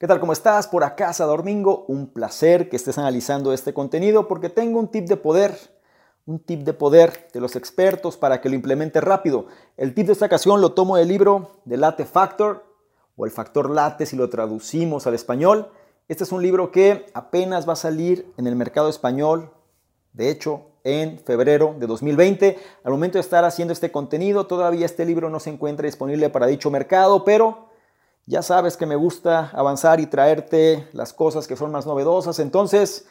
¿Qué tal? ¿Cómo estás? Por acá, Domingo. Un placer que estés analizando este contenido porque tengo un tip de poder, un tip de poder de los expertos para que lo implementes rápido. El tip de esta ocasión lo tomo del libro de Late Factor o el factor late si lo traducimos al español. Este es un libro que apenas va a salir en el mercado español, de hecho, en febrero de 2020. Al momento de estar haciendo este contenido, todavía este libro no se encuentra disponible para dicho mercado, pero ya sabes que me gusta avanzar y traerte las cosas que son más novedosas. Entonces,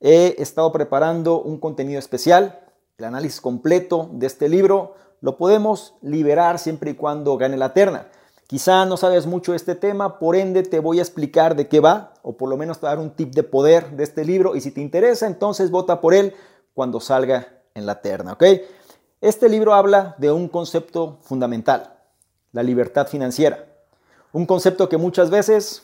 he estado preparando un contenido especial, el análisis completo de este libro. Lo podemos liberar siempre y cuando gane la terna. Quizá no sabes mucho de este tema, por ende te voy a explicar de qué va, o por lo menos te dar un tip de poder de este libro. Y si te interesa, entonces vota por él cuando salga en la terna, ¿ok? Este libro habla de un concepto fundamental, la libertad financiera. Un concepto que muchas veces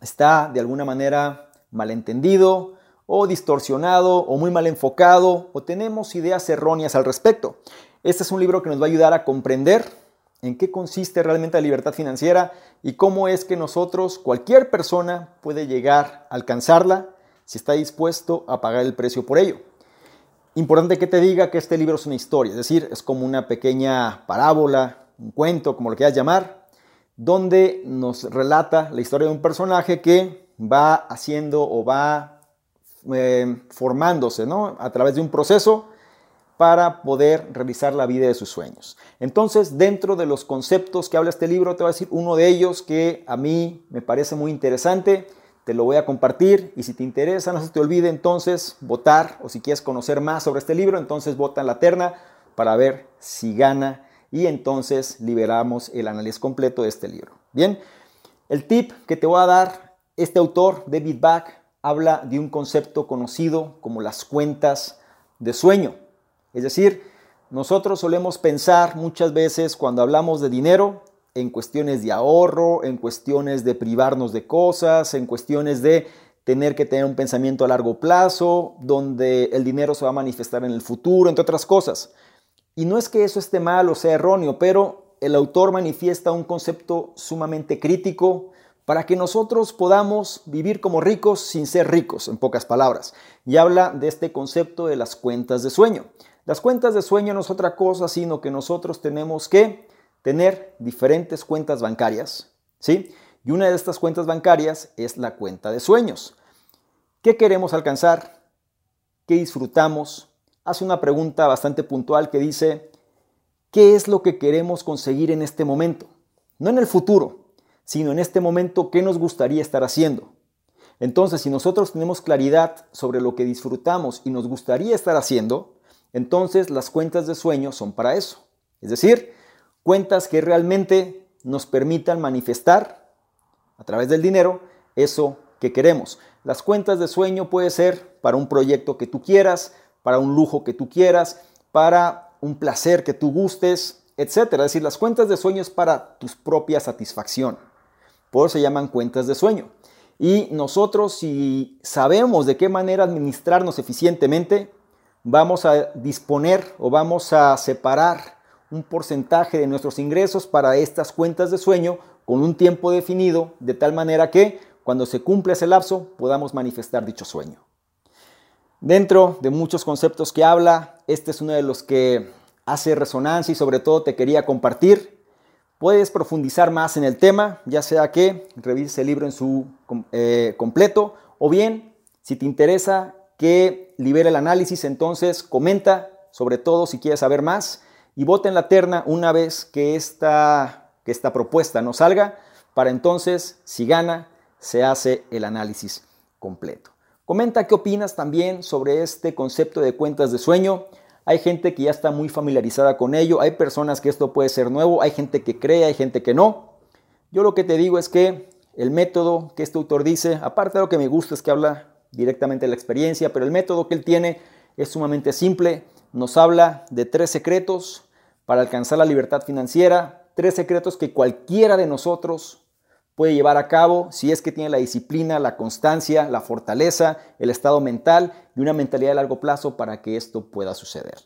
está de alguna manera malentendido o distorsionado o muy mal enfocado o tenemos ideas erróneas al respecto. Este es un libro que nos va a ayudar a comprender en qué consiste realmente la libertad financiera y cómo es que nosotros, cualquier persona, puede llegar a alcanzarla si está dispuesto a pagar el precio por ello. Importante que te diga que este libro es una historia, es decir, es como una pequeña parábola, un cuento, como lo quieras llamar, donde nos relata la historia de un personaje que va haciendo o va eh, formándose ¿no? a través de un proceso para poder realizar la vida de sus sueños. Entonces, dentro de los conceptos que habla este libro, te voy a decir uno de ellos que a mí me parece muy interesante, te lo voy a compartir y si te interesa, no se te olvide entonces votar o si quieres conocer más sobre este libro, entonces vota en la terna para ver si gana y entonces liberamos el análisis completo de este libro. Bien, el tip que te voy a dar, este autor, David Back, habla de un concepto conocido como las cuentas de sueño. Es decir, nosotros solemos pensar muchas veces cuando hablamos de dinero en cuestiones de ahorro, en cuestiones de privarnos de cosas, en cuestiones de tener que tener un pensamiento a largo plazo, donde el dinero se va a manifestar en el futuro, entre otras cosas. Y no es que eso esté mal o sea erróneo, pero el autor manifiesta un concepto sumamente crítico para que nosotros podamos vivir como ricos sin ser ricos, en pocas palabras. Y habla de este concepto de las cuentas de sueño. Las cuentas de sueño no es otra cosa, sino que nosotros tenemos que tener diferentes cuentas bancarias, ¿sí? Y una de estas cuentas bancarias es la cuenta de sueños. ¿Qué queremos alcanzar? ¿Qué disfrutamos? Hace una pregunta bastante puntual que dice, ¿qué es lo que queremos conseguir en este momento? No en el futuro, sino en este momento, ¿qué nos gustaría estar haciendo? Entonces, si nosotros tenemos claridad sobre lo que disfrutamos y nos gustaría estar haciendo, entonces las cuentas de sueño son para eso. Es decir, cuentas que realmente nos permitan manifestar a través del dinero eso que queremos. Las cuentas de sueño puede ser para un proyecto que tú quieras, para un lujo que tú quieras, para un placer que tú gustes, etc. Es decir, las cuentas de sueño es para tu propia satisfacción. Por eso se llaman cuentas de sueño. Y nosotros si sabemos de qué manera administrarnos eficientemente, vamos a disponer o vamos a separar un porcentaje de nuestros ingresos para estas cuentas de sueño con un tiempo definido, de tal manera que cuando se cumpla ese lapso podamos manifestar dicho sueño. Dentro de muchos conceptos que habla, este es uno de los que hace resonancia y sobre todo te quería compartir. Puedes profundizar más en el tema, ya sea que revises el libro en su eh, completo o bien, si te interesa que libere el análisis, entonces comenta, sobre todo si quieres saber más, y vota en la terna una vez que esta, que esta propuesta no salga, para entonces, si gana, se hace el análisis completo. Comenta qué opinas también sobre este concepto de cuentas de sueño. Hay gente que ya está muy familiarizada con ello, hay personas que esto puede ser nuevo, hay gente que cree, hay gente que no. Yo lo que te digo es que el método que este autor dice, aparte de lo que me gusta es que habla directamente de la experiencia, pero el método que él tiene es sumamente simple. Nos habla de tres secretos para alcanzar la libertad financiera, tres secretos que cualquiera de nosotros puede llevar a cabo si es que tiene la disciplina, la constancia, la fortaleza, el estado mental y una mentalidad de largo plazo para que esto pueda suceder.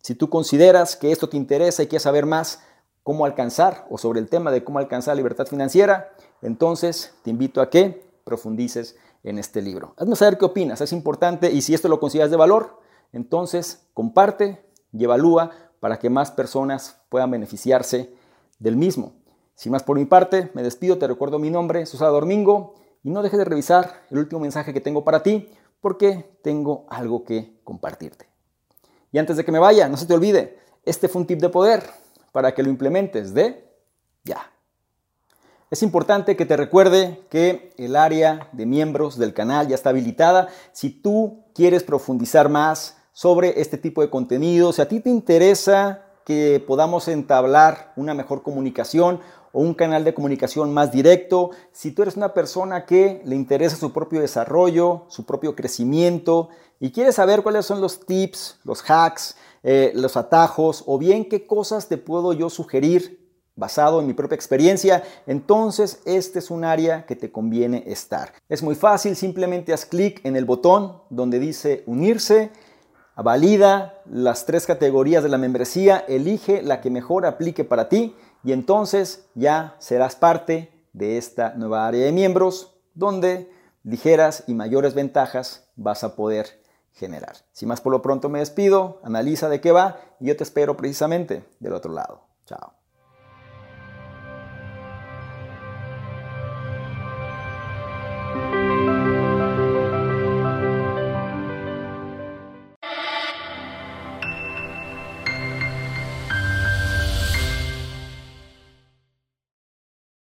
Si tú consideras que esto te interesa y quieres saber más, cómo alcanzar o sobre el tema de cómo alcanzar libertad financiera, entonces te invito a que profundices en este libro. Hazme saber qué opinas, es importante y si esto lo consideras de valor, entonces comparte y evalúa para que más personas puedan beneficiarse del mismo. Sin más por mi parte, me despido, te recuerdo mi nombre, Susana Domingo, y no dejes de revisar el último mensaje que tengo para ti, porque tengo algo que compartirte. Y antes de que me vaya, no se te olvide, este fue un tip de poder para que lo implementes de ya. Es importante que te recuerde que el área de miembros del canal ya está habilitada. Si tú quieres profundizar más sobre este tipo de contenido, si a ti te interesa que podamos entablar una mejor comunicación o un canal de comunicación más directo, si tú eres una persona que le interesa su propio desarrollo, su propio crecimiento y quieres saber cuáles son los tips, los hacks, eh, los atajos o bien qué cosas te puedo yo sugerir basado en mi propia experiencia, entonces este es un área que te conviene estar. Es muy fácil, simplemente haz clic en el botón donde dice unirse, valida las tres categorías de la membresía, elige la que mejor aplique para ti y entonces ya serás parte de esta nueva área de miembros donde ligeras y mayores ventajas vas a poder generar. Si más por lo pronto me despido, analiza de qué va y yo te espero precisamente del otro lado. Chao.